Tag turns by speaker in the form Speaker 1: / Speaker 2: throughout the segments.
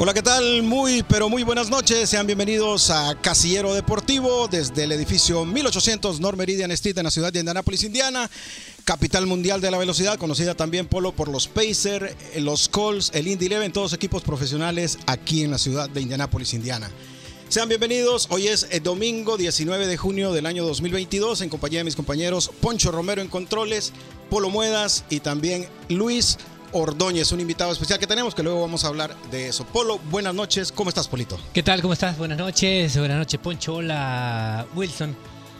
Speaker 1: Hola, ¿qué tal? Muy, pero muy buenas noches. Sean bienvenidos a Casillero Deportivo desde el edificio 1800 North Meridian Street en la ciudad de Indianapolis, Indiana. Capital mundial de la velocidad, conocida también Polo por los Pacer, los Colts, el Indy Eleven, todos equipos profesionales aquí en la ciudad de Indianapolis, Indiana. Sean bienvenidos. Hoy es el domingo 19 de junio del año 2022 en compañía de mis compañeros Poncho Romero en controles, Polo Muedas y también Luis Ordóñez, un invitado especial que tenemos, que luego vamos a hablar de eso. Polo, buenas noches. ¿Cómo estás, Polito?
Speaker 2: ¿Qué tal? ¿Cómo estás? Buenas noches. Buenas noches, Poncho. Hola, Wilson.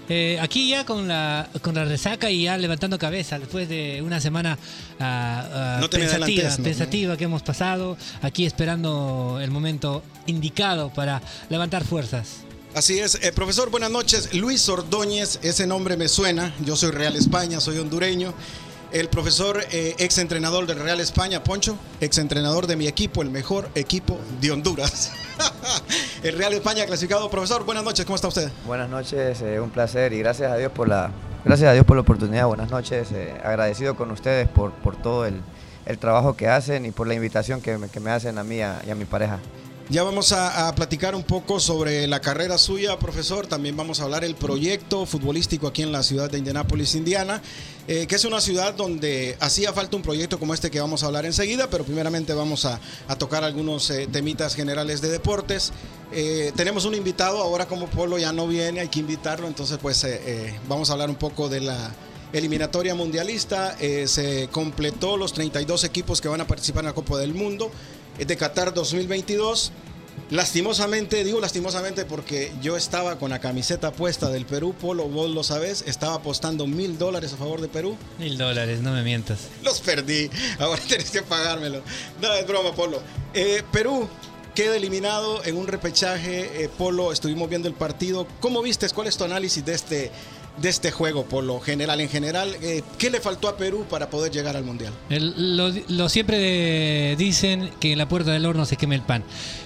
Speaker 2: Eh, aquí ya con la, con la resaca y ya levantando cabeza después de una semana
Speaker 1: No me
Speaker 2: pensativa, pensativa que hemos pasado, aquí esperando el momento indicado para levantar fuerzas.
Speaker 1: Así es, Eh, profesor, buenas noches. Luis Ordóñez, ese nombre me suena. Yo soy Real España, soy hondureño. El profesor, eh, ex entrenador del Real España, Poncho, ex entrenador de mi equipo, el mejor equipo de Honduras. el Real España clasificado. Profesor, buenas noches, ¿cómo está usted?
Speaker 3: Buenas noches, eh, un placer y gracias a Dios por la, gracias a Dios por la oportunidad. Buenas noches, eh, agradecido con ustedes por, por todo el, el trabajo que hacen y por la invitación que me, que me hacen a mí y a mi pareja.
Speaker 1: Ya vamos a, platicar un poco sobre la carrera suya, profesor. También vamos a hablar el proyecto futbolístico aquí en la ciudad de Indianápolis, Indiana, eh, que es una ciudad donde hacía falta un proyecto como este que vamos a hablar enseguida, pero primeramente vamos a, tocar algunos eh, temitas generales de deportes. Eh, tenemos un invitado, ahora como Polo ya no viene, hay que invitarlo, entonces pues vamos a hablar un poco de la eliminatoria mundialista. Se completó los 32 equipos que van a participar en la Copa del Mundo de Qatar 2022. Lastimosamente, digo lastimosamente porque yo estaba con la camiseta puesta del Perú, Polo, vos lo sabés, estaba apostando mil dólares a favor de Perú.
Speaker 2: Mil dólares, no me mientas.
Speaker 1: Los perdí, ahora tenés que pagármelo. No, es broma, Polo. Eh, Perú queda eliminado en un repechaje, eh, Polo, estuvimos viendo el partido. ¿Cómo viste? ¿Cuál es tu análisis de este, de este juego, Polo? General, en general, eh, ¿qué le faltó a Perú para poder llegar al Mundial?
Speaker 2: Lo, lo siempre dicen que en la puerta del horno se queme el pan.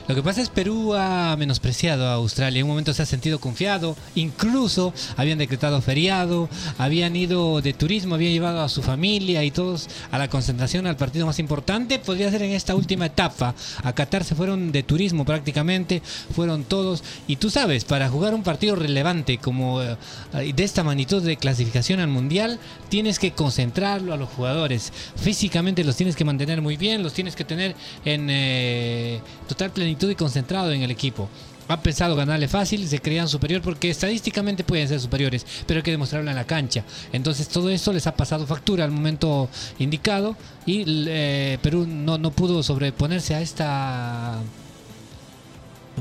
Speaker 2: Lo que pasa es Perú ha menospreciado a Australia. En un momento se ha sentido confiado. Incluso habían decretado feriado, habían ido de turismo, habían llevado a su familia y todos a la concentración al partido más importante. Podría ser en esta última etapa. A Qatar se fueron de turismo prácticamente, fueron todos. Y tú sabes, para jugar un partido relevante como eh, de esta magnitud de clasificación al mundial, tienes que concentrarlo a los jugadores. Físicamente los tienes que mantener muy bien, los tienes que tener en eh, total plenitud y concentrado en el equipo. Han pensado ganarle fácil, se creían superior porque estadísticamente pueden ser superiores, pero hay que demostrarlo en la cancha. Entonces todo eso les ha pasado factura al momento indicado y eh, Perú no, no pudo sobreponerse a esta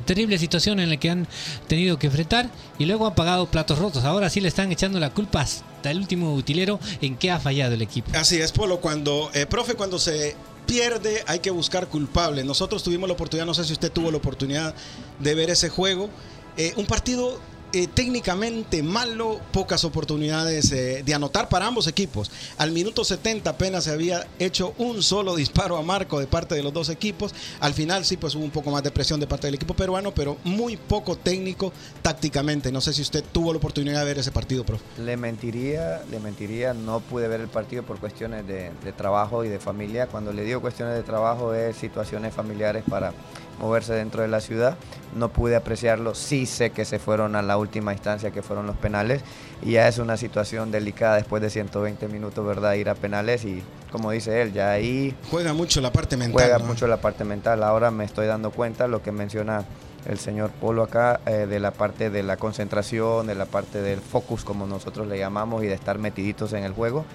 Speaker 2: terrible situación en la que han tenido que enfrentar y luego han pagado platos rotos. Ahora sí le están echando la culpa hasta el último utilero en que ha fallado el equipo.
Speaker 1: Así es, Polo, cuando, eh, profe, cuando se pierde hay que buscar culpables. Nosotros tuvimos la oportunidad, no sé si usted tuvo la oportunidad de ver ese juego. Eh, un partido eh, técnicamente malo, pocas oportunidades eh, de anotar para ambos equipos. Al minuto 70 apenas se había hecho un solo disparo a marco de parte de los dos equipos. Al final sí, pues hubo un poco más de presión de parte del equipo peruano, pero muy poco técnico tácticamente. No sé si usted tuvo la oportunidad de ver ese partido, profe.
Speaker 3: Le mentiría, le mentiría, no pude ver el partido por cuestiones de, de trabajo y de familia. Cuando le digo cuestiones de trabajo es situaciones familiares para moverse dentro de la ciudad. No pude apreciarlo, sí sé que se fueron a la última instancia que fueron los penales y ya es una situación delicada después de 120 minutos, ¿verdad? Ir a penales y como dice él, ya ahí
Speaker 1: Juega mucho la parte mental.
Speaker 3: juega
Speaker 1: ¿no?
Speaker 3: mucho la parte mental. Ahora me estoy dando cuenta lo que menciona el señor Polo acá, eh, de la parte de la concentración, de la parte del focus, como nosotros le llamamos, y de estar metiditos en el juego,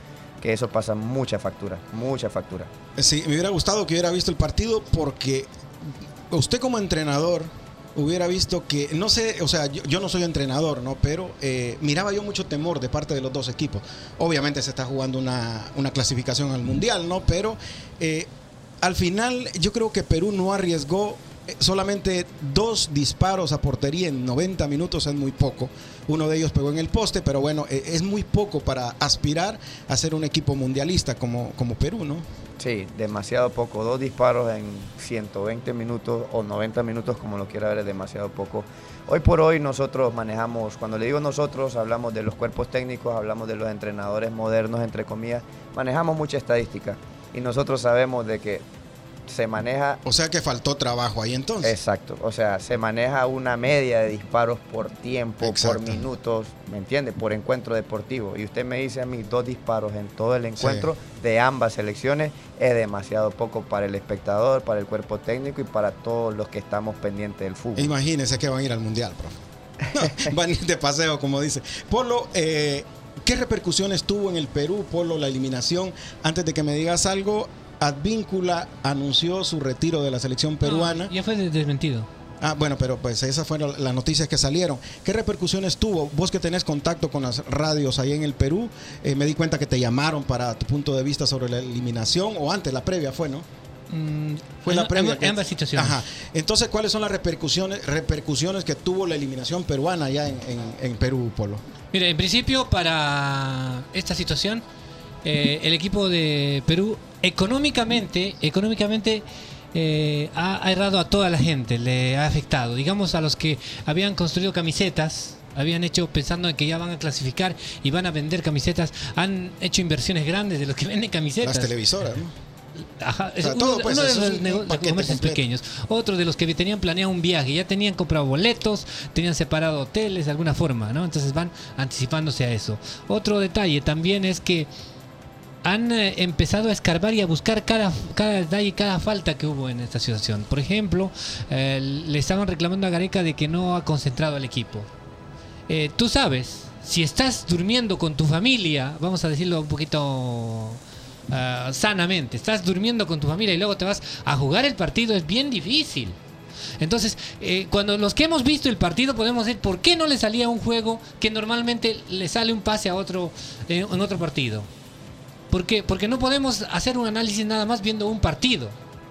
Speaker 3: que eso pasa mucha factura, mucha factura.
Speaker 1: Sí, me hubiera gustado que hubiera visto el partido porque usted como entrenador hubiera visto que, no sé, o sea, yo, no soy entrenador, ¿no? Pero eh, miraba yo mucho temor de parte de los dos equipos. Obviamente se está jugando una, clasificación al Mundial, ¿no? Pero eh, al final yo creo que Perú no arriesgó eh, solamente dos disparos a portería en 90 minutos es muy poco. Uno de ellos pegó en el poste, pero bueno, es muy poco para aspirar a ser un equipo mundialista como, como Perú, ¿no?
Speaker 3: Sí, demasiado poco. Dos disparos en 120 minutos o 90 minutos, como lo quiera ver, es demasiado poco. Hoy por hoy nosotros manejamos, cuando le digo nosotros, hablamos de los cuerpos técnicos, hablamos de los entrenadores modernos, entre comillas, manejamos mucha estadística y nosotros sabemos de que se maneja
Speaker 1: O sea que faltó trabajo ahí entonces.
Speaker 3: Exacto, o sea, se maneja una media de disparos por tiempo,
Speaker 1: Exacto.
Speaker 3: por minutos, ¿me entiende? Por encuentro deportivo. Y usted me dice a mí dos disparos en todo el encuentro de ambas selecciones es demasiado poco para el espectador, para el cuerpo técnico y para todos los que estamos pendientes del fútbol.
Speaker 1: Imagínense que van a ir al Mundial, profe. van a ir de paseo, como dice. Polo, eh, ¿qué repercusiones tuvo en el Perú, Polo, la eliminación? Antes de que me digas algo, Advíncula anunció su retiro de la selección peruana.
Speaker 2: No, ya fue desmentido.
Speaker 1: Ah, bueno, pero pues esas fueron las noticias que salieron. ¿Qué repercusiones tuvo? Vos que tenés contacto con las radios ahí en el Perú, eh, me di cuenta que te llamaron para tu punto de vista sobre la eliminación, o antes, la previa fue, ¿no?
Speaker 2: Mm,
Speaker 1: Fue la previa.
Speaker 2: en- ambas situaciones.
Speaker 1: Ajá. Entonces, ¿cuáles son las repercusiones, repercusiones que tuvo la eliminación peruana allá en, en- Perú, Polo?
Speaker 2: Mira, en principio para esta situación, eh, el equipo de Perú económicamente, económicamente eh, ha, ha errado a toda la gente, le ha afectado. Digamos a los que habían construido camisetas, habían hecho pensando en que ya van a clasificar y van a vender camisetas, han hecho inversiones grandes de los que venden camisetas.
Speaker 1: Las televisoras, ¿no?
Speaker 2: Ajá, es
Speaker 1: sea,
Speaker 2: uno,
Speaker 1: todo, pues,
Speaker 2: uno de los
Speaker 1: un
Speaker 2: nego- de
Speaker 1: paquete
Speaker 2: comercios
Speaker 1: completo.
Speaker 2: pequeños. Otro de los que tenían planeado un viaje, ya tenían comprado boletos, tenían separado hoteles de alguna forma, ¿no? Entonces van anticipándose a eso. Otro detalle también es que han eh, empezado a escarbar y a buscar cada, cada detalle, cada falta que hubo en esta situación. Por ejemplo, eh, le estaban reclamando a Gareca de que no ha concentrado al equipo. Eh, tú sabes, si estás durmiendo con tu familia, vamos a decirlo un poquito ah, sanamente, estás durmiendo con tu familia y luego te vas a jugar el partido, es bien difícil. Entonces, eh, cuando los que hemos visto el partido podemos decir, ¿por qué no le salía un juego que normalmente le sale un pase a otro en otro partido? ¿Por qué? Porque no podemos hacer un análisis nada más viendo un partido.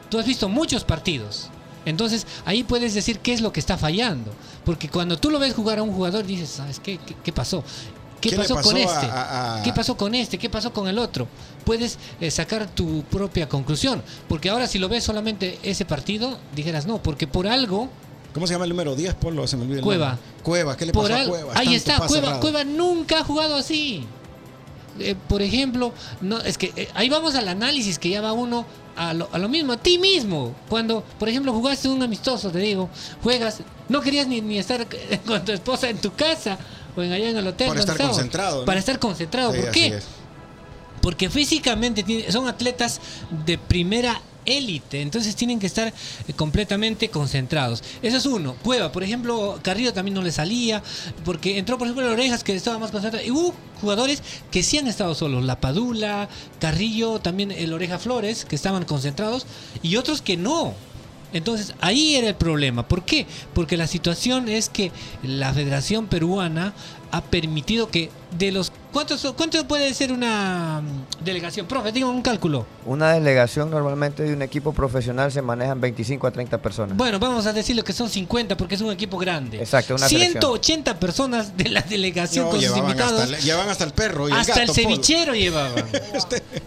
Speaker 2: Tú has visto muchos partidos. Entonces ahí puedes decir qué es lo que está fallando. Porque cuando tú lo ves jugar a un jugador dices, ¿sabes qué? ¿Qué, qué pasó? ¿Qué,
Speaker 1: ¿Qué le
Speaker 2: pasó,
Speaker 1: pasó
Speaker 2: con este?
Speaker 1: a- a-
Speaker 2: ¿Qué pasó con este? ¿Qué pasó con el otro? Puedes eh, sacar tu propia conclusión. Porque ahora si lo ves solamente ese partido, dijeras no, porque por algo
Speaker 1: ¿Cómo se llama el número 10, Polo? Se me olvidó
Speaker 2: Cueva.
Speaker 1: Cueva, ¿qué le
Speaker 2: Por
Speaker 1: pasó a Cueva?
Speaker 2: Ahí
Speaker 1: Tanto
Speaker 2: está, Cueva. Cueva nunca ha jugado así. Eh, por ejemplo, no, es que eh, ahí vamos al análisis que ya va uno a lo, a lo mismo, a ti mismo. Cuando, por ejemplo, jugaste un amistoso, te digo, juegas, no querías ni, ni estar con tu esposa en tu casa o en allá en el hotel.
Speaker 1: Para estar concentrado, ¿no?
Speaker 2: Para estar concentrado.
Speaker 1: Sí,
Speaker 2: ¿Por qué? Porque físicamente son atletas de primera élite, entonces tienen que estar eh, completamente concentrados. Eso es uno. Cueva, por ejemplo, Carrillo también no le salía, porque entró, por ejemplo, Orejas, que estaba más concentrado. Y hubo jugadores que sí han estado solos. La Padula, Carrillo, también el Oreja Flores, que estaban concentrados, y otros que no. Entonces ahí era el problema. ¿Por qué? Porque la situación es que la Federación Peruana ha permitido que de los... ¿Cuántos, cuánto puede ser una mm, delegación? Profe, dígame un cálculo.
Speaker 3: Una delegación normalmente de un equipo profesional se manejan 25 a 30 personas.
Speaker 2: Bueno, vamos a decirlo que son 50 porque es un equipo grande.
Speaker 3: Exacto, una selección.
Speaker 2: 180 personas de la delegación
Speaker 1: No,
Speaker 2: con sus invitados.
Speaker 1: hasta, el- llevaban hasta el perro y el
Speaker 2: hasta
Speaker 1: gato,
Speaker 2: el cevichero llevaban.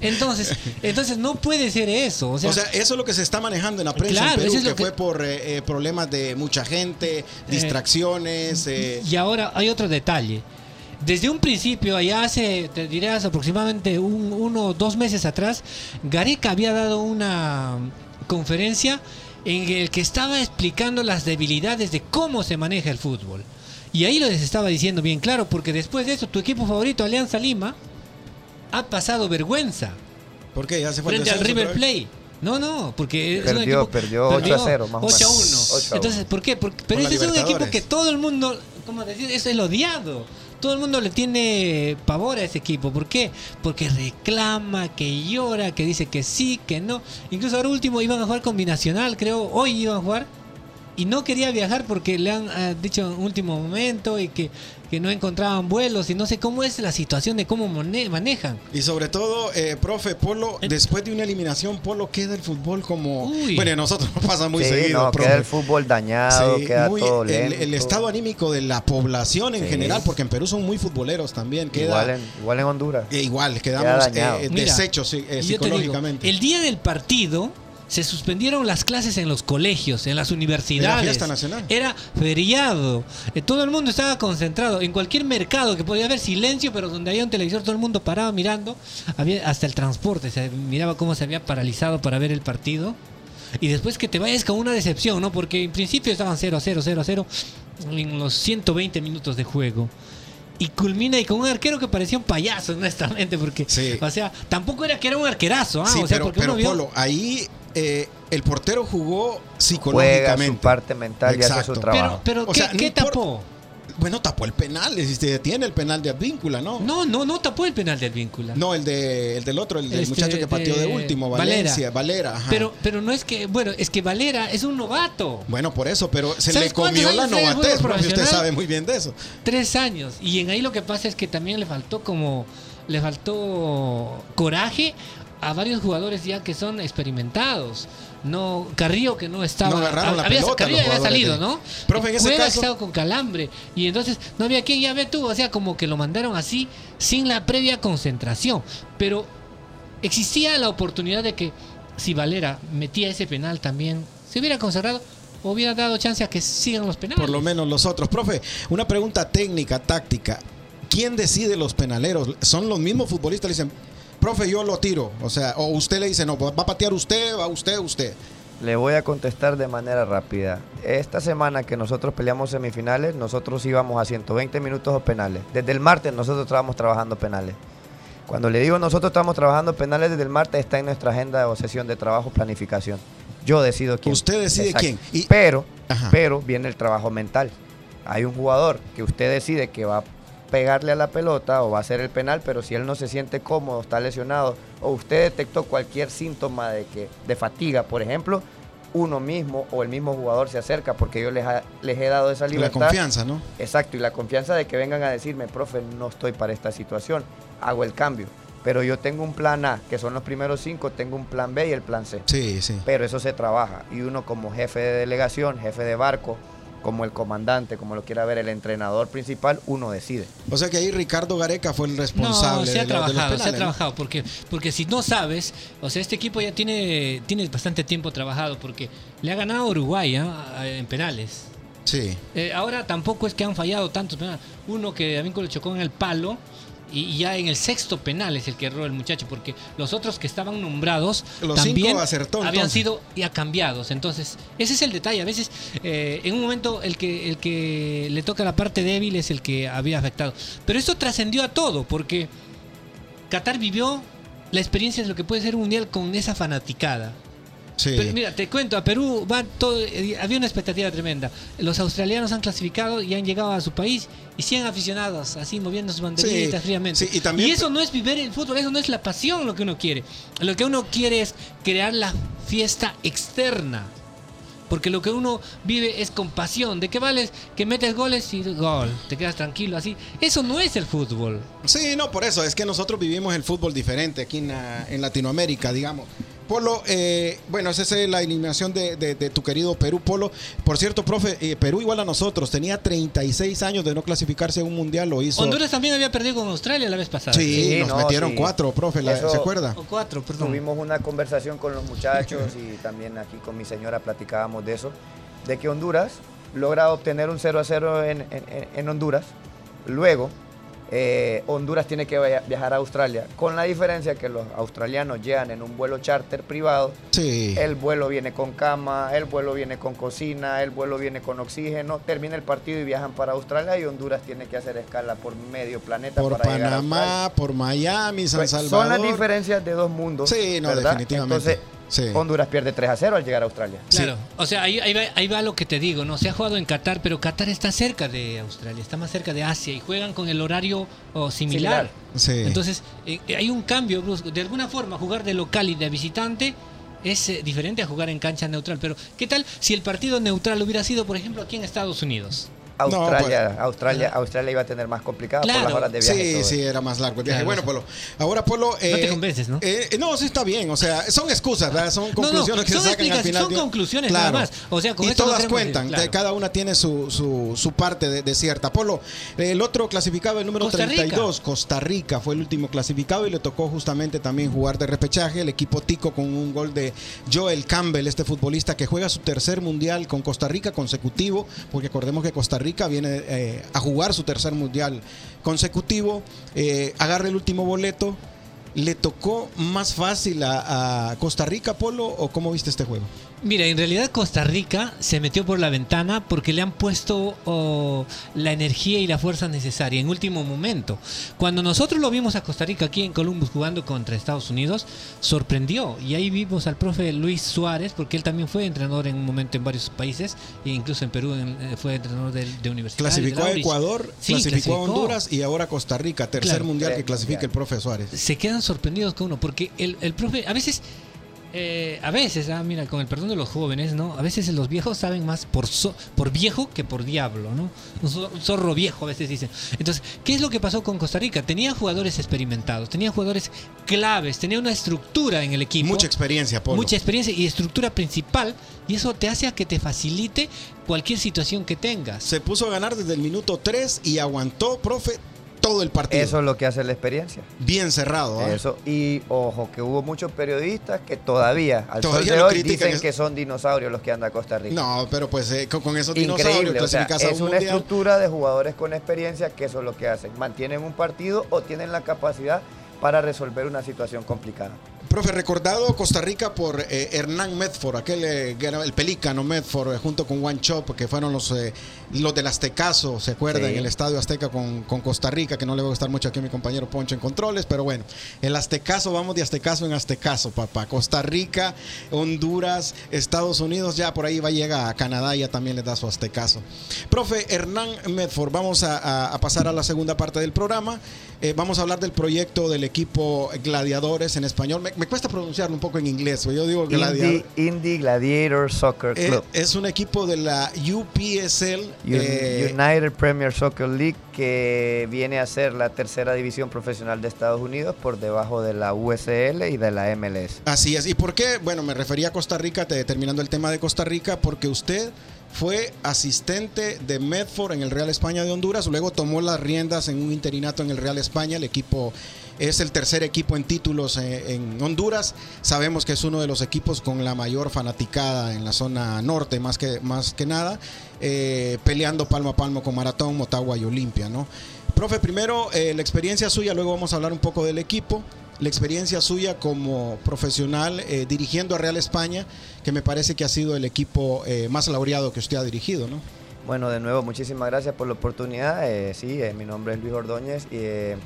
Speaker 2: Entonces, entonces no puede ser eso. O sea,
Speaker 1: O sea, eso es lo que se está manejando en la prensa
Speaker 2: Claro,
Speaker 1: en Perú,
Speaker 2: eso es
Speaker 1: que,
Speaker 2: lo que-
Speaker 1: fue por eh, eh, problemas de mucha gente, distracciones. eh,
Speaker 2: Y ahora hay otro detalle. Desde un principio, allá hace, te diré, hace aproximadamente un- uno o dos meses atrás, Gareca había dado una conferencia en el que estaba explicando las debilidades de cómo se maneja el fútbol. Y ahí les estaba diciendo bien claro, porque después de eso, tu equipo favorito, Alianza Lima, ha pasado vergüenza
Speaker 1: ¿Por qué? Ya se fue
Speaker 2: frente al River? Plate. No, no, porque es un
Speaker 3: Perdió,
Speaker 2: equipo-
Speaker 3: perdió 8 a 0, más o
Speaker 2: 8 a
Speaker 3: menos.
Speaker 2: 1.
Speaker 3: 8 a 1.
Speaker 2: Entonces, ¿por qué? Porque, pero ese es un equipo que todo el mundo, como decir, es el odiado. Todo el mundo le tiene pavor a ese equipo. ¿Por qué? Porque reclama, que llora, que dice que sí, que no. Incluso ahora último iban a jugar con Binacional, creo. Hoy iban a jugar. Y no quería viajar porque le han ah, dicho en último momento y que, que no encontraban vuelos y no sé cómo es la situación de cómo manejan.
Speaker 1: Y sobre todo, eh, profe, Polo, después de una eliminación, Polo, queda el fútbol como...
Speaker 2: Uy.
Speaker 1: Bueno, a nosotros nos pasa muy
Speaker 3: Sí,
Speaker 1: seguido,
Speaker 3: no,
Speaker 1: profe.
Speaker 3: queda el fútbol dañado,
Speaker 1: Sí,
Speaker 3: queda
Speaker 1: muy-
Speaker 3: todo
Speaker 1: el,
Speaker 3: lento.
Speaker 1: el estado anímico de la población en
Speaker 3: Sí.
Speaker 1: general, porque en Perú son muy futboleros también, queda
Speaker 3: igual, en, igual en Honduras.
Speaker 1: eh, igual,
Speaker 3: Queda
Speaker 1: quedamos
Speaker 3: dañado.
Speaker 1: eh, deshechos eh,
Speaker 2: y yo te digo,
Speaker 1: psicológicamente.
Speaker 2: el día del partido se suspendieron las clases en los colegios, en las universidades.
Speaker 1: Era fiesta nacional.
Speaker 2: Era feriado. Eh, todo el mundo estaba concentrado. En cualquier mercado que podía haber silencio, pero donde había un televisor, todo el mundo parado mirando. Había hasta el transporte, se miraba cómo se había paralizado para ver el partido. Y después que te vayas con una decepción, ¿no? Porque en principio estaban 0 a 0, 0 a 0 en los 120 minutos de juego. Y culmina y con un arquero que parecía un payaso, honestamente, porque,
Speaker 1: Sí.
Speaker 2: o sea, tampoco era que era un arquerazo, ¿ah?
Speaker 1: Sí,
Speaker 2: o sea,
Speaker 1: pero,
Speaker 2: porque
Speaker 1: pero
Speaker 2: uno vio-
Speaker 1: Polo, ahí eh, el portero jugó
Speaker 3: Juega su
Speaker 1: psicológicamente.
Speaker 3: parte mental y hace
Speaker 1: Exacto.
Speaker 3: su
Speaker 2: Pero,
Speaker 3: trabajo.
Speaker 2: pero
Speaker 1: O
Speaker 2: ¿qué,
Speaker 1: sea, no
Speaker 2: qué
Speaker 1: importa-
Speaker 2: tapó?
Speaker 1: Bueno, tapó el penal, y se detiene el penal de Advíncula, ¿no?
Speaker 2: No, no, no tapó el penal del vínculo.
Speaker 1: No, el, de, el del otro, el del
Speaker 2: Este,
Speaker 1: muchacho que pateó de
Speaker 2: de
Speaker 1: último,
Speaker 2: Valera.
Speaker 1: Valencia, Valera. ajá.
Speaker 2: Pero, pero no es que, bueno, es que Valera es un novato.
Speaker 1: Bueno, por eso, pero se
Speaker 2: ¿Sabes
Speaker 1: le comió la novatez, profe, usted sabe muy bien de eso.
Speaker 2: Tres años. Y en ahí lo que pasa es que también le faltó como, le faltó coraje a varios jugadores ya que son experimentados. No, Carrillo que no estaba.
Speaker 1: No agarraron la
Speaker 2: había,
Speaker 1: pelota
Speaker 2: Carrillo había salido, ¿no?
Speaker 1: Profe, en ese
Speaker 2: Cueva
Speaker 1: caso-
Speaker 2: estaba con calambre. Y entonces no había quien, ya ve tú. O sea, como que lo mandaron así, sin la previa concentración. Pero existía la oportunidad de que si Valera metía ese penal también, se hubiera consagrado, o hubiera dado chance a que sigan los penales.
Speaker 1: Por lo menos los otros. Profe, una pregunta técnica, táctica. ¿Quién decide los penaleros? ¿Son los mismos futbolistas? Le dicen, profe, yo lo tiro. O sea, o usted le dice, no, va a patear usted, va usted, usted.
Speaker 3: Le voy a contestar de manera rápida. Esta semana que nosotros peleamos semifinales, nosotros íbamos a 120 minutos o penales. Desde el martes nosotros estábamos trabajando penales. Cuando le digo nosotros estamos trabajando penales desde el martes, está en nuestra agenda o sesión de trabajo, planificación. Yo decido quién.
Speaker 1: Usted decide quién. Y-
Speaker 3: pero,
Speaker 1: Ajá.
Speaker 3: pero viene el trabajo mental. Hay un jugador que usted decide que va a pegarle a la pelota o va a hacer el penal, pero si él no se siente cómodo, está lesionado, o usted detectó cualquier síntoma de, que, de fatiga, por ejemplo, uno mismo o el mismo jugador se acerca porque yo les, ha- les he dado esa
Speaker 1: La
Speaker 3: libertad.
Speaker 1: confianza, ¿no?
Speaker 3: Exacto, y la confianza de que vengan a decirme, profe, no estoy para esta situación, hago el cambio. Pero yo tengo un plan A, que son los primeros cinco, tengo un plan B y el plan C.
Speaker 1: Sí, sí.
Speaker 3: Pero eso se trabaja. Y uno como jefe de delegación, jefe de barco, como el comandante, como lo quiera ver el entrenador principal, uno decide.
Speaker 1: O sea que ahí Ricardo Gareca fue el responsable
Speaker 2: No, se
Speaker 1: de,
Speaker 2: ha
Speaker 1: los
Speaker 2: trabajado, se ha trabajado, porque, porque si no sabes, o sea, este equipo ya tiene, tiene bastante tiempo trabajado, porque le ha ganado a Uruguay ¿ah? en penales.
Speaker 1: Sí.
Speaker 2: Eh, ahora tampoco es que han fallado tantos penales. Uno que a Vinco le chocó en el palo y, ya en el sexto penal es el que erró el muchacho, porque los otros que estaban nombrados
Speaker 1: Los
Speaker 2: también
Speaker 1: cinco acertó,
Speaker 2: habían
Speaker 1: entonces.
Speaker 2: sido ya cambiados. Entonces, ese es el detalle. A veces, eh, en un momento, el que, el que le toca la parte débil es el que había afectado. Pero esto trascendió a todo, porque Qatar vivió la experiencia de lo que puede ser un mundial con esa fanaticada.
Speaker 1: Sí.
Speaker 2: Pero mira, te cuento, a Perú va todo, eh, había una expectativa tremenda. Los australianos han clasificado y han llegado a su país y 100 aficionados así moviendo sus banderitas
Speaker 1: Sí,
Speaker 2: fríamente.
Speaker 1: sí, y también-
Speaker 2: eso no es vivir el fútbol, eso no es la pasión lo que uno quiere. Lo que uno quiere es crear la fiesta externa. Porque lo que uno vive es con pasión. ¿De qué vales que metes goles y gol? Te quedas tranquilo así. Eso no es el fútbol.
Speaker 1: Sí, no, por eso. Es que nosotros vivimos el fútbol diferente aquí en Latinoamérica, digamos. Polo, eh, bueno, esa es la eliminación de, de- de tu querido Perú, Polo. Por cierto, profe, eh, Perú igual a nosotros, tenía 36 años de no clasificarse a un mundial, lo hizo.
Speaker 2: Honduras también había perdido con Australia la vez pasada.
Speaker 1: Sí,
Speaker 3: Sí,
Speaker 1: nos
Speaker 3: no,
Speaker 1: metieron
Speaker 3: sí.
Speaker 1: cuatro, profe, la-
Speaker 3: Eso-
Speaker 1: ¿se acuerda?
Speaker 2: O cuatro, perdón.
Speaker 3: Tuvimos una conversación con los muchachos y también aquí con mi señora platicábamos de eso, de que Honduras logra obtener un 0 a 0 en, en- en Honduras. Luego, eh, Honduras tiene que via- viajar a Australia, con la diferencia que los australianos llegan en un vuelo charter privado.
Speaker 1: Sí.
Speaker 3: El vuelo viene con cama, el vuelo viene con cocina, el vuelo viene con oxígeno. Termina el partido y viajan para Australia y Honduras tiene que hacer escala por medio planeta
Speaker 1: Por
Speaker 3: para a.
Speaker 1: Panamá, por Miami, San
Speaker 3: Pues,
Speaker 1: Salvador.
Speaker 3: Son las diferencias de dos mundos.
Speaker 1: Sí, no,
Speaker 3: ¿verdad?
Speaker 1: definitivamente.
Speaker 3: Entonces,
Speaker 1: Sí.
Speaker 3: Honduras pierde 3 a 0 al llegar a Australia.
Speaker 2: Claro, o sea, ahí, ahí va, ahí va lo que te digo, ¿no? Se ha jugado en Qatar, pero Qatar está cerca de Australia, está más cerca de Asia y juegan con el horario oh, similar.
Speaker 1: Sí.
Speaker 2: Entonces, eh, hay un cambio brusco. De alguna forma, jugar de local y de visitante Es eh, diferente a jugar en cancha neutral, pero ¿qué tal si el partido neutral hubiera sido, por ejemplo, aquí en Estados Unidos?
Speaker 3: Australia,
Speaker 1: pues,
Speaker 3: Australia, Australia iba a tener más complicado por las horas de
Speaker 1: Sí,
Speaker 3: viaje.
Speaker 1: sí, era más largo el viaje. Bueno, Polo, ahora Polo...
Speaker 2: no te convences, ¿no?
Speaker 1: Eh, no, sí está bien, o sea, son excusas, ¿verdad? Son conclusiones que
Speaker 2: son
Speaker 1: se sacan al final.
Speaker 2: Son
Speaker 1: de... conclusiones
Speaker 2: claro. nada más. O sea, con
Speaker 1: y
Speaker 2: esto
Speaker 1: todas
Speaker 2: no
Speaker 1: cuentan,
Speaker 2: claro.
Speaker 1: cada una tiene su, su, su parte de, de, cierta. Polo, el otro clasificado, el número
Speaker 2: Costa
Speaker 1: 32,
Speaker 2: Rica.
Speaker 1: Costa Rica, fue el último clasificado y le tocó justamente también jugar de repechaje. El equipo Tico con un gol de Joel Campbell, este futbolista que juega su tercer mundial con Costa Rica consecutivo, porque acordemos que Costa Rica viene eh, a jugar su tercer mundial consecutivo, eh, agarra el último boleto. ¿Le tocó más fácil a, a, Costa Rica, Polo, o cómo viste este juego?
Speaker 2: Mira, en realidad Costa Rica se metió por la ventana porque le han puesto oh, la energía y la fuerza necesaria en último momento. Cuando nosotros lo vimos a Costa Rica aquí en Columbus jugando contra Estados Unidos, sorprendió. Y ahí vimos al profe Luis Suárez, porque él también fue entrenador en un momento en varios países, e incluso en Perú en, fue entrenador de, de universidad.
Speaker 1: Clasificó a Ecuador, sí, clasificó, clasificó, a Honduras y ahora Costa Rica, tercer claro, mundial que clasifica el profe Suárez.
Speaker 2: Se quedan sorprendidos con uno, porque el, el profe, a veces eh, a veces, ah, mira, con el perdón de los jóvenes, ¿no? A veces los viejos saben más por, so, por viejo que por diablo, ¿no? Un zorro viejo a veces dicen. Entonces, ¿qué es lo que pasó con Costa Rica? Tenía jugadores experimentados, tenía jugadores claves, tenía una estructura en el equipo.
Speaker 1: Mucha experiencia, Polo.
Speaker 2: Mucha experiencia y estructura principal, y eso te hace a que te facilite cualquier situación que tengas.
Speaker 1: Se puso a ganar desde el minuto 3 y aguantó, profe, todo el partido.
Speaker 3: Eso es lo que hace la experiencia.
Speaker 1: Bien cerrado. ¿eh?
Speaker 3: Eso. Y ojo, que hubo muchos periodistas que todavía, al todavía sol de hoy, dicen que son dinosaurios los que andan a Costa Rica.
Speaker 1: No, pero pues eh, con, con, esos
Speaker 3: Increíble,
Speaker 1: dinosaurios
Speaker 3: o sea, es una mundial. estructura de jugadores con experiencia que eso es lo que hacen. Mantienen un partido o tienen la capacidad para resolver una situación complicada.
Speaker 1: Profe, recordado Costa Rica por eh, Hernán Medford, aquel eh, el pelícano Medford, eh, junto con Juan Chop, que fueron los, los del Aztecaso, ¿se acuerdan? Sí. En el Estadio Azteca con, con, Costa Rica, que no le va a gustar mucho aquí a mi compañero Poncho en controles, pero bueno, el Aztecaso, vamos de Aztecaso en Aztecaso, papá. Costa Rica, Honduras, Estados Unidos, ya por ahí va a llegar a Canadá, ya también le da su Aztecaso. Profe, Hernán Medford, vamos a, a, a pasar a la segunda parte del programa. Vamos a hablar del proyecto del equipo Gladiadores en español. Me, me cuesta pronunciarlo un poco en inglés. Yo digo
Speaker 3: Gladiador. Indie, Indie Gladiator Soccer Club.
Speaker 1: Es, es, un equipo de la UPSL.
Speaker 3: Un, eh, United Premier Soccer League que viene a ser la tercera división profesional de Estados Unidos por debajo de la USL y de la MLS.
Speaker 1: Así es. ¿Y por qué? Bueno, me refería a Costa Rica, terminando el tema de Costa Rica, porque usted fue asistente de Medford en el Real España de Honduras, luego tomó las riendas en un interinato en el Real España, el equipo es el tercer equipo en títulos en Honduras. Sabemos que es uno de los equipos con la mayor fanaticada en la zona norte, más que, más que nada, eh, peleando palmo a palmo con Maratón, Motagua y Olimpia. ¿no? Profe, primero eh, la experiencia suya, luego vamos a hablar un poco del equipo. La experiencia suya como profesional eh, dirigiendo a Real España, que me parece que ha sido el equipo eh, más laureado que usted ha dirigido, ¿no?
Speaker 3: Bueno, de nuevo, muchísimas gracias por la oportunidad. sí, mi nombre es Luis Ordóñez y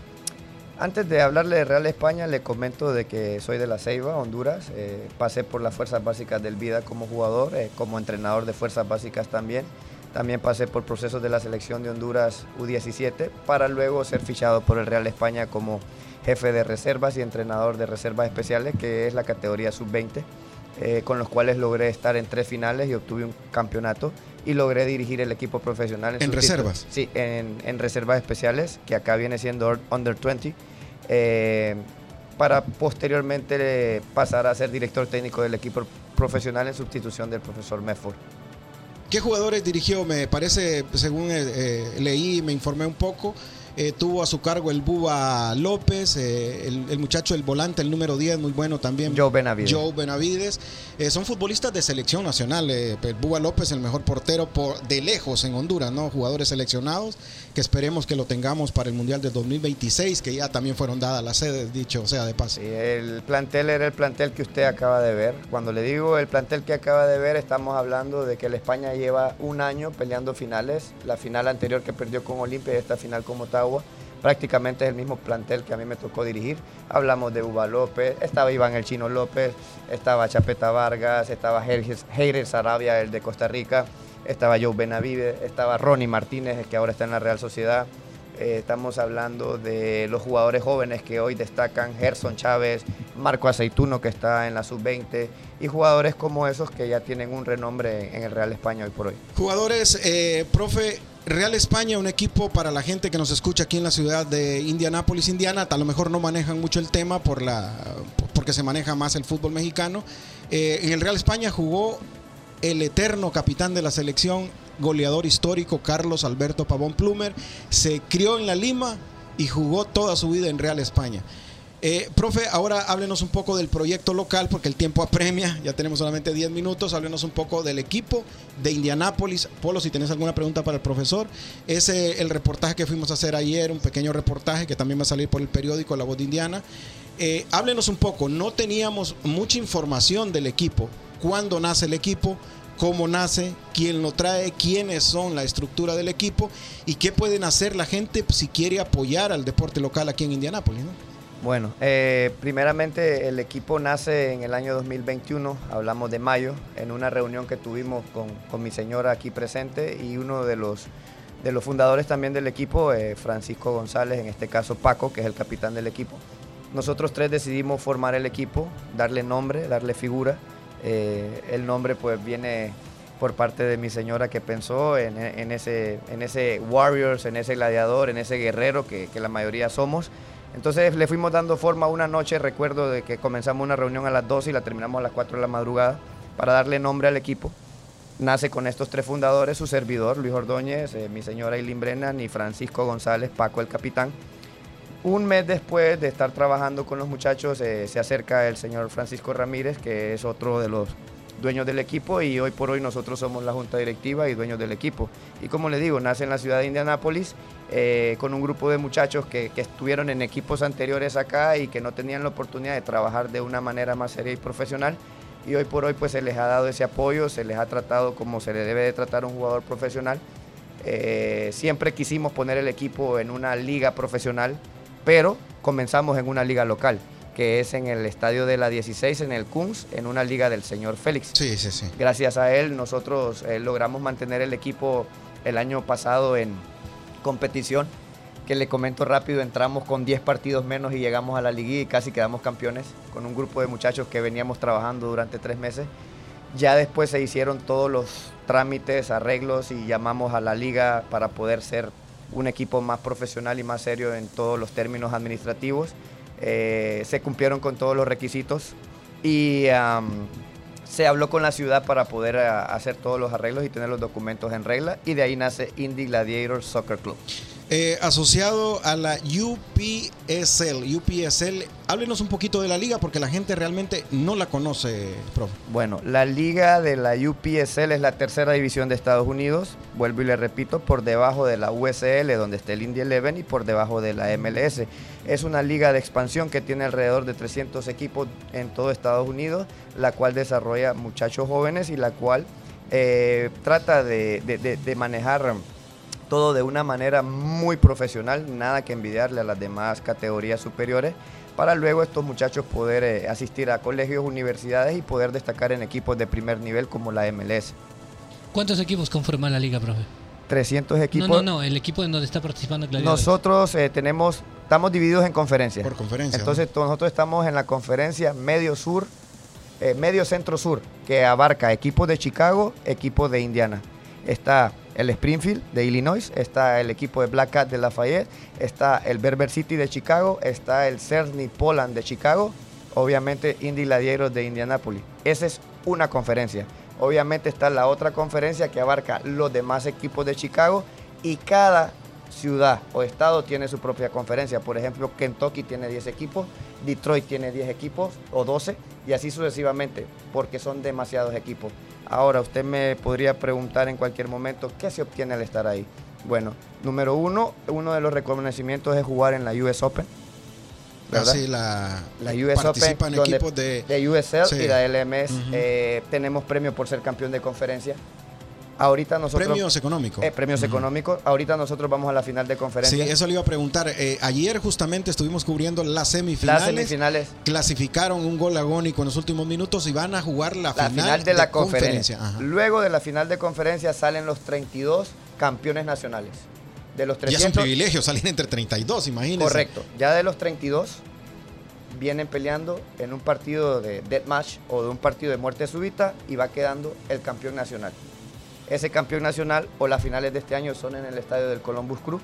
Speaker 3: antes de hablarle de Real España, le comento de que soy de La Ceiba, Honduras. Eh, pasé por las Fuerzas Básicas del Vida como jugador, eh, como entrenador de Fuerzas Básicas también. También pasé por procesos de la selección de Honduras U17 para luego ser fichado por el Real España como jefe de reservas y entrenador de reservas especiales, que es la categoría sub-20, eh, con los cuales logré estar en tres finales y obtuve un campeonato y logré dirigir el equipo profesional.
Speaker 1: ¿En, ¿En reservas?
Speaker 3: Sí, en, en, reservas especiales, que acá viene siendo Under 20, eh, para posteriormente pasar a ser director técnico del equipo profesional en sustitución del profesor Medford.
Speaker 1: ¿Qué jugadores dirigió? Me parece, según eh, leí, me informé un poco, eh, tuvo a su cargo el Buba López, eh, el, el, muchacho, el volante, el número 10, muy bueno también.
Speaker 3: Joe Benavides.
Speaker 1: Joe Benavides. Eh, son futbolistas de selección nacional. el Buba López, el mejor portero por, de lejos en Honduras, ¿no? Jugadores seleccionados que esperemos que lo tengamos para el Mundial de 2026, que ya también fueron dadas las sedes, dicho sea de paso.
Speaker 3: Sí, el plantel era el plantel que usted acaba de ver. Cuando le digo el plantel que acaba de ver, estamos hablando de que la España lleva un año peleando finales. La final anterior que perdió con Olimpia y esta final con Prácticamente es el mismo plantel que a mí me tocó dirigir. Hablamos de Uba López, estaba Iván el Chino López, estaba Chapeta Vargas, estaba Heirer Sarabia, el de Costa Rica, estaba Joe Benavides, estaba Ronnie Martínez, el que ahora está en la Real Sociedad, Eh, estamos hablando de los jugadores jóvenes que hoy destacan, Gerson Chávez, Marco Aceituno que está en la sub-20 y jugadores como esos que ya tienen un renombre en el Real España hoy por hoy.
Speaker 1: Jugadores, eh, profe, Real España, un equipo para la gente que nos escucha aquí en la ciudad de Indianápolis, Indiana, a lo mejor no manejan mucho el tema porque se maneja más el fútbol mexicano. Eh, en el Real España jugó el eterno capitán de la selección, goleador histórico Carlos Alberto Pavón Plumer, se crió en la Lima y jugó toda su vida en Real España. Eh, profe, ahora háblenos un poco del proyecto local, porque el tiempo apremia, ya tenemos solamente 10 minutos, háblenos un poco del equipo de Indianápolis. Polo, si tenés alguna pregunta para el profesor, es el reportaje que fuimos a hacer ayer, un pequeño reportaje que también va a salir por el periódico La Voz de Indiana. Eh, háblenos un poco, no teníamos mucha información del equipo, cuándo nace el equipo, cómo nace, quién lo trae, quiénes son la estructura del equipo y qué pueden hacer la gente si quiere apoyar al deporte local aquí en Indianápolis.
Speaker 3: Bueno, eh, primeramente el equipo nace en el año 2021, hablamos de mayo, en una reunión que tuvimos con, mi señora aquí presente y uno de los, de los fundadores también del equipo, eh, Francisco González, en este caso Paco, que es el capitán del equipo. Nosotros tres decidimos formar el equipo, darle nombre, darle figura. Eh, el nombre pues viene por parte de mi señora que pensó en, ese, en ese Warriors, en ese gladiador, en ese guerrero que la mayoría somos entonces le fuimos dando forma una noche, recuerdo de que comenzamos una reunión a las 12 y la terminamos a las 4 de la madrugada para darle nombre al equipo. Nace con estos tres fundadores, su servidor, Luis Ordóñez, eh, mi señora Eileen Brennan y Francisco González, Paco el capitán. Un mes después de estar trabajando con los muchachos, eh, se acerca el señor Francisco Ramírez, que es otro de los dueños del equipo y hoy por hoy nosotros somos la junta directiva y dueños del equipo. Y como le digo, nace en la ciudad de Indianápolis eh, con un grupo de muchachos que, estuvieron en equipos anteriores acá y que no tenían la oportunidad de trabajar de una manera más seria y profesional. Y hoy por hoy pues se les ha dado ese apoyo, se les ha tratado como se le debe de tratar a un jugador profesional. Eh, siempre quisimos poner el equipo en una liga profesional, pero comenzamos en una liga local que es en el estadio de la 16, en el Kunz, en una liga del señor Félix.
Speaker 1: Sí, sí, sí.
Speaker 3: Gracias a él nosotros eh, logramos mantener el equipo el año pasado en competición, que le comento rápido, entramos con 10 partidos menos y llegamos a la liga y casi quedamos campeones con un grupo de muchachos que veníamos trabajando durante tres meses. Ya después se hicieron todos los trámites, arreglos y llamamos a la liga para poder ser un equipo más profesional y más serio en todos los términos administrativos eh, se cumplieron con todos los requisitos y se habló con la ciudad para poder eh, hacer todos los arreglos y tener los documentos en regla y de ahí nace Indy Gladiator Soccer Club.
Speaker 1: Eh, asociado a la UPSL. UPSL, háblenos un poquito de la liga porque la gente realmente no la conoce, profe.
Speaker 3: Bueno, la liga de la UPSL es la tercera división de Estados Unidos, vuelvo y le repito, por debajo de la USL, donde está el Indy Eleven, y por debajo de la MLS. Es una liga de expansión que tiene alrededor de 300 equipos en todo Estados Unidos, la cual desarrolla muchachos jóvenes y la cual eh, trata de, de manejar todo de una manera muy profesional, nada que envidiarle a las demás categorías superiores, para luego estos muchachos poder eh, asistir a colegios, universidades y poder destacar en equipos de primer nivel como la MLS.
Speaker 2: ¿Cuántos equipos conforman la liga, profe?
Speaker 3: 300 equipos.
Speaker 2: No, no, no, el equipo en donde está participando
Speaker 3: Nosotros eh, tenemos, estamos divididos en conferencias.
Speaker 1: Por conferencia.
Speaker 3: Entonces nosotros estamos en la conferencia medio sur, eh, medio centro sur, que abarca equipos de Chicago, equipos de Indiana. Está el Springfield de Illinois, está el equipo de Black Cat de Lafayette, está el Berber City de Chicago, está el Cerny Poland de Chicago, obviamente Indy Gladiators de Indianapolis. Esa es una conferencia. Obviamente está la otra conferencia que abarca los demás equipos de Chicago y cada ciudad o estado tiene su propia conferencia. Por ejemplo, Kentucky tiene 10 equipos, Detroit tiene 10 equipos o 12 y así sucesivamente, porque son demasiados equipos. Ahora, usted me podría preguntar en cualquier momento, ¿qué se obtiene al estar ahí? Bueno, número uno, uno de los reconocimientos es jugar en la US Open.
Speaker 1: ¿verdad? la,
Speaker 3: la US Open, equipos de, de USL y la LMS. Eh, tenemos premio por ser campeón de conferencia. Ahorita nosotros.
Speaker 1: Premios económicos.
Speaker 3: Eh, premios económicos. Ahorita nosotros vamos a la final de conferencia.
Speaker 1: Sí, eso le iba a preguntar. Eh, ayer justamente estuvimos cubriendo las semifinales.
Speaker 3: Las semifinales.
Speaker 1: Clasificaron un gol agónico en los últimos minutos y van a jugar la, final,
Speaker 3: de, la conferencia. Luego de la final de conferencia salen los 32 campeones nacionales. De los
Speaker 1: Ya es
Speaker 3: 300,
Speaker 1: un privilegio salir entre 32, imagínense.
Speaker 3: Correcto. Ya de los 32 vienen peleando en un partido de death match o de un partido de muerte súbita y va quedando el campeón nacional. Ese campeón nacional o las finales de este año son en el estadio del Columbus Crew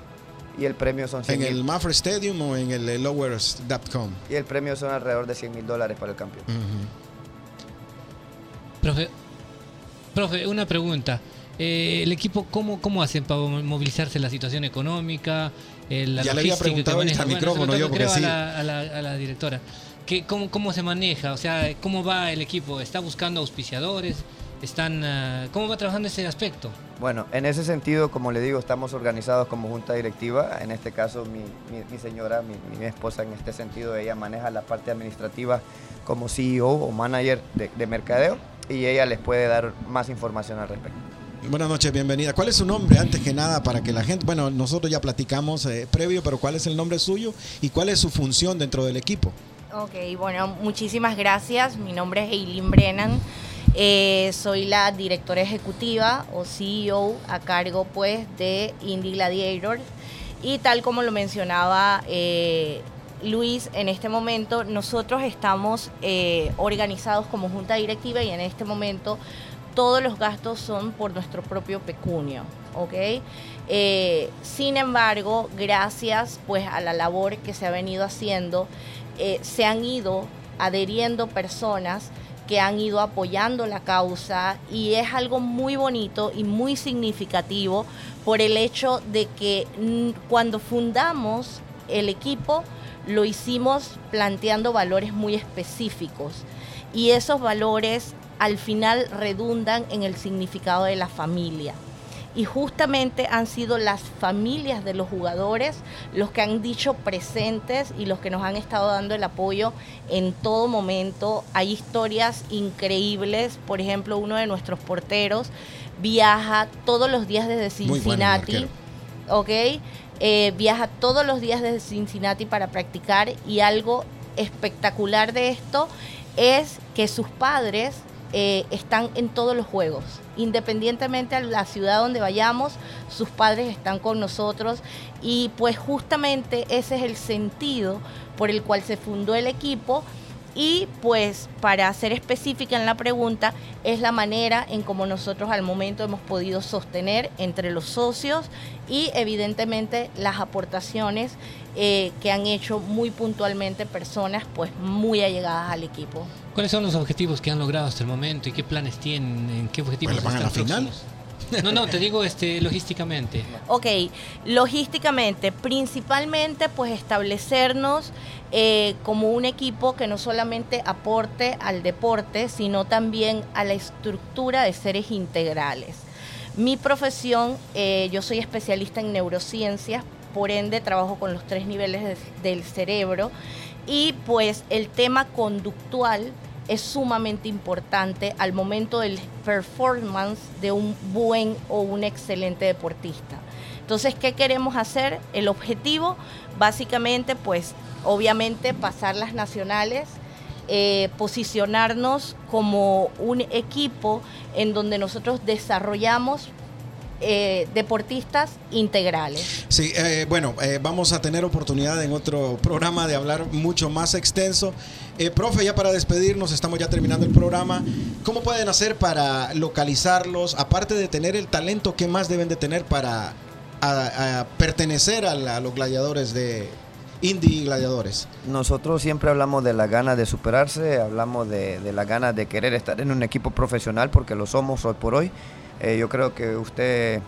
Speaker 3: y el premio son 100
Speaker 1: ¿En el. Mafra Stadium o en el Lowers.com?
Speaker 3: Y el premio son alrededor de 100 mil dólares para el campeón.
Speaker 2: Profe, profe, una pregunta. Eh, ¿El equipo cómo, cómo hacen para movilizarse la situación económica? eh, la
Speaker 1: Ya le había preguntado al micrófono
Speaker 2: sobre
Speaker 1: yo, porque sí.
Speaker 2: a, la, a la- a la directora. ¿Qué, cómo, ¿Cómo se maneja? O sea, ¿cómo va el equipo? ¿Está buscando auspiciadores? ¿Están, ah, ¿Cómo va trabajando ese aspecto?
Speaker 3: Bueno, en ese sentido, como le digo, estamos organizados como junta directiva. En este caso, mi, mi- mi señora, mi, mi esposa, en este sentido, ella maneja la parte administrativa como CEO o manager de, de mercadeo y ella les puede dar más información al respecto.
Speaker 1: Buenas noches, bienvenida. ¿Cuál es su nombre antes que nada para que la gente, bueno, nosotros ya platicamos eh, previo, pero ¿cuál es el nombre suyo y cuál es su función dentro del equipo?
Speaker 4: Ok, bueno, muchísimas gracias. Mi nombre es Eileen Brennan. Eh, soy la directora ejecutiva o CEO a cargo pues de Indie Gladiator. Y tal como lo mencionaba eh, Luis, en este momento nosotros estamos eh, organizados como junta directiva y en este momento todos los gastos son por nuestro propio pecunio, ¿ok? Sin embargo, gracias pues a la labor que se ha venido haciendo, se han ido adheriendo personas que han ido apoyando la causa y es algo muy bonito y muy significativo por el hecho de que cuando fundamos el equipo lo hicimos planteando valores muy específicos y esos valores al final redundan en el significado de la familia. Y justamente han sido las familias de los jugadores los que han dicho presentes y los que nos han estado dando el apoyo en todo momento. Hay historias increíbles, por ejemplo, uno de nuestros porteros viaja todos los días desde
Speaker 1: bueno
Speaker 4: Cincinnati. Eh, viaja todos los días desde Cincinnati para practicar y algo espectacular de esto es que sus padres eh, están en todos los juegos. Independientemente a la ciudad donde vayamos, sus padres están con nosotros y pues justamente ese es el sentido por el cual se fundó el equipo y pues para ser específica en la pregunta, es la manera en como nosotros al momento hemos podido sostener entre los socios y evidentemente las aportaciones eh, que han hecho muy puntualmente personas pues muy allegadas al equipo.
Speaker 2: ¿Cuáles son los objetivos que han logrado hasta el momento y qué planes tienen? ¿En qué objetivos
Speaker 1: Pues, ¿van a la final?
Speaker 2: No, no, te digo este logísticamente.
Speaker 4: Ok, logísticamente, principalmente pues establecernos eh, como un equipo que no solamente aporte al deporte, sino también a la estructura de seres integrales. Mi profesión, eh, yo soy especialista en neurociencias, por ende trabajo con los tres niveles de- del cerebro y pues el tema conductual es sumamente importante al momento del performance de un buen o un excelente deportista. Entonces, ¿qué queremos hacer? El objetivo, básicamente, pues, obviamente, pasar las nacionales, eh, posicionarnos como un equipo en donde nosotros desarrollamos eh, deportistas integrales.
Speaker 1: Sí, eh, bueno, vamos a tener oportunidad en otro programa de hablar mucho más extenso. Profe, ya para despedirnos, estamos ya terminando el programa. ¿Cómo pueden hacer para localizarlos? Aparte de tener el talento, ¿qué más deben de tener para a- pertenecer a, la- los gladiadores de Indie Gladiadores?
Speaker 3: Nosotros siempre hablamos de las ganas de superarse, hablamos de, las ganas de querer estar en un equipo profesional porque lo somos hoy por hoy. Eh, yo creo que usted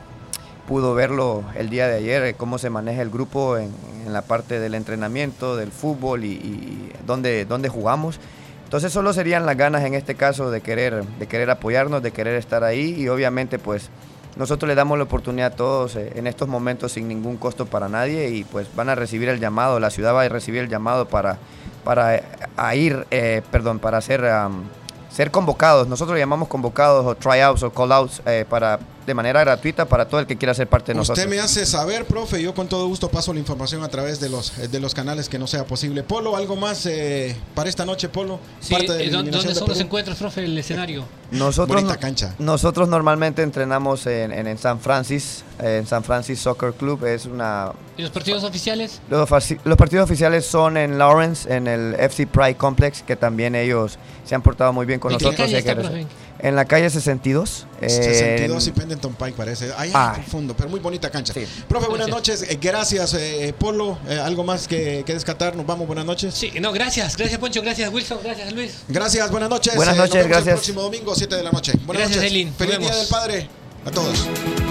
Speaker 3: pudo verlo el día de ayer, eh, cómo se maneja el grupo en, la parte del entrenamiento, del fútbol y, dónde jugamos. Entonces solo serían las ganas en este caso de querer, de querer apoyarnos, de querer estar ahí y obviamente pues nosotros le damos la oportunidad a todos eh, en estos momentos sin ningún costo para nadie y pues van a recibir el llamado, la ciudad va a recibir el llamado para, para eh, a ir, eh, perdón, para ser, am, ser convocados. Nosotros llamamos convocados o tryouts o callouts eh, para de manera gratuita para todo el que quiera ser parte de nosotros.
Speaker 1: Usted me hace saber, profe, yo con todo gusto paso la información a través de los, de los canales que no sea posible. Polo, ¿algo más eh, para esta noche, Polo?
Speaker 2: Sí, eh, ¿Dónde son los encuentros, profe, el escenario?
Speaker 3: Nosotros,
Speaker 1: Bonita cancha.
Speaker 3: Nosotros normalmente entrenamos en, en, San Francis, en San Francis Soccer Club, es una...
Speaker 2: ¿Y los partidos oficiales?
Speaker 3: Los, los partidos oficiales son en Lawrence, en el FC Pride Complex, que también ellos se han portado muy bien con
Speaker 2: ¿En
Speaker 3: nosotros.
Speaker 2: Qué calle está, profe?
Speaker 3: En la calle 62.
Speaker 1: 62
Speaker 3: en...
Speaker 1: y Pendleton Pike parece. Ahí
Speaker 3: Ah.
Speaker 1: pero muy bonita cancha.
Speaker 3: Sí.
Speaker 1: Profe, buenas noches. Eh, gracias, eh, Polo. Eh, ¿Algo más que, que descartar? Nos vamos, buenas noches.
Speaker 2: Sí, no, gracias. Gracias, Poncho. Gracias, Wilson. Gracias, Luis.
Speaker 1: Gracias, buenas noches.
Speaker 3: Buenas
Speaker 1: Eh, nos
Speaker 3: noches,
Speaker 1: vemos
Speaker 3: gracias.
Speaker 1: El próximo domingo, 7 de la noche. Buenas
Speaker 2: Gracias,
Speaker 1: noches.
Speaker 2: Eileen. Nos
Speaker 1: Feliz Día del Padre a todos.